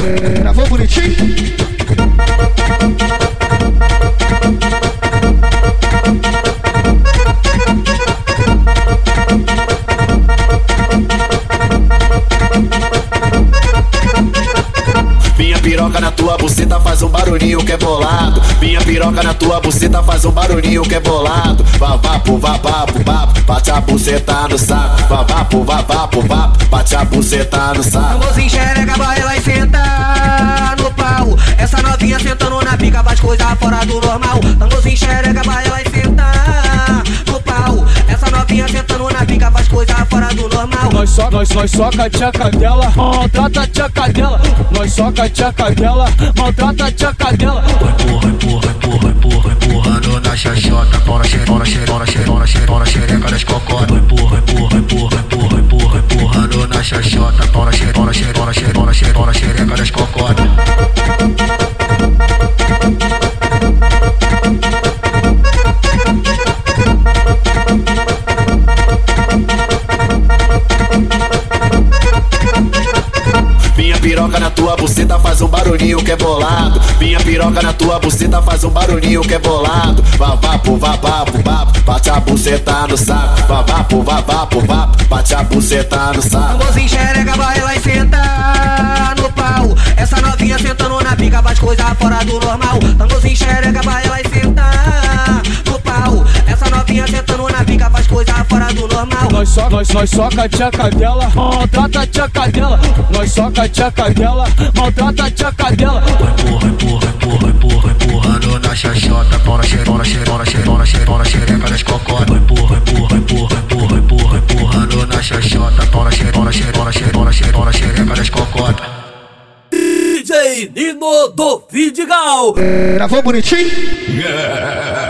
Gravou bonitinho? Minha piroca na tua buceta faz um barulhinho que é bolado. Minha piroca na tua buceta faz um barulhinho que é bolado. Vavapo, vavapo, vapo, bate a buceta no saco. Vavapo, vavapo, vapo, bate a buceta no saco. Coisa fora do normal. Amorzinho xereca, vai lá e senta no pau. Essa novinha sentando na pica faz coisa fora do normal. Nós só, nós, nós soca a tchaca dela, maltrata a tchaca dela. Nós soca a tchaca dela, maltrata a tchaca dela. Empurra, empurra, empurra, empurra, empurrando buceta faz um barulhinho que é bolado. Minha piroca na tua buceta faz um barulhinho que é bolado. Vavapo, vavapo, vapo, bate a buceta no saco. Vavapo, vavapo, vapo, bate a buceta no saco. Amorzinho xereca, vai lá e senta no pau. Essa novinha sentando na pica faz coisa fora do normal. Amorzinho xereca, vai Nós só, nós, nós soca a tchaca dela, maltrata a tchaca dela. Nós soca a tchaca dela, maltrata a tchaca dela. Empurra, empurra, empurra, empurra, empurrando na xaxota. Pau na xereca, pau na xereca, das cocotas. Empurra, empurra, empurra, empurra, empurra, empurrando na xaxota. Pau na xereca, pau na xereca, pau na xereca, pau na xereca, pau na xereca das cocotas. DJ Nino do Vidigal. Gravou bonitinho? Yeah.